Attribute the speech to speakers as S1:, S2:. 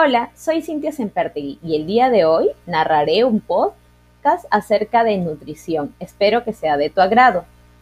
S1: Hola, soy Cintia Sempertegui y el día de hoy narraré un podcast acerca de nutrición. Espero que sea de tu agrado.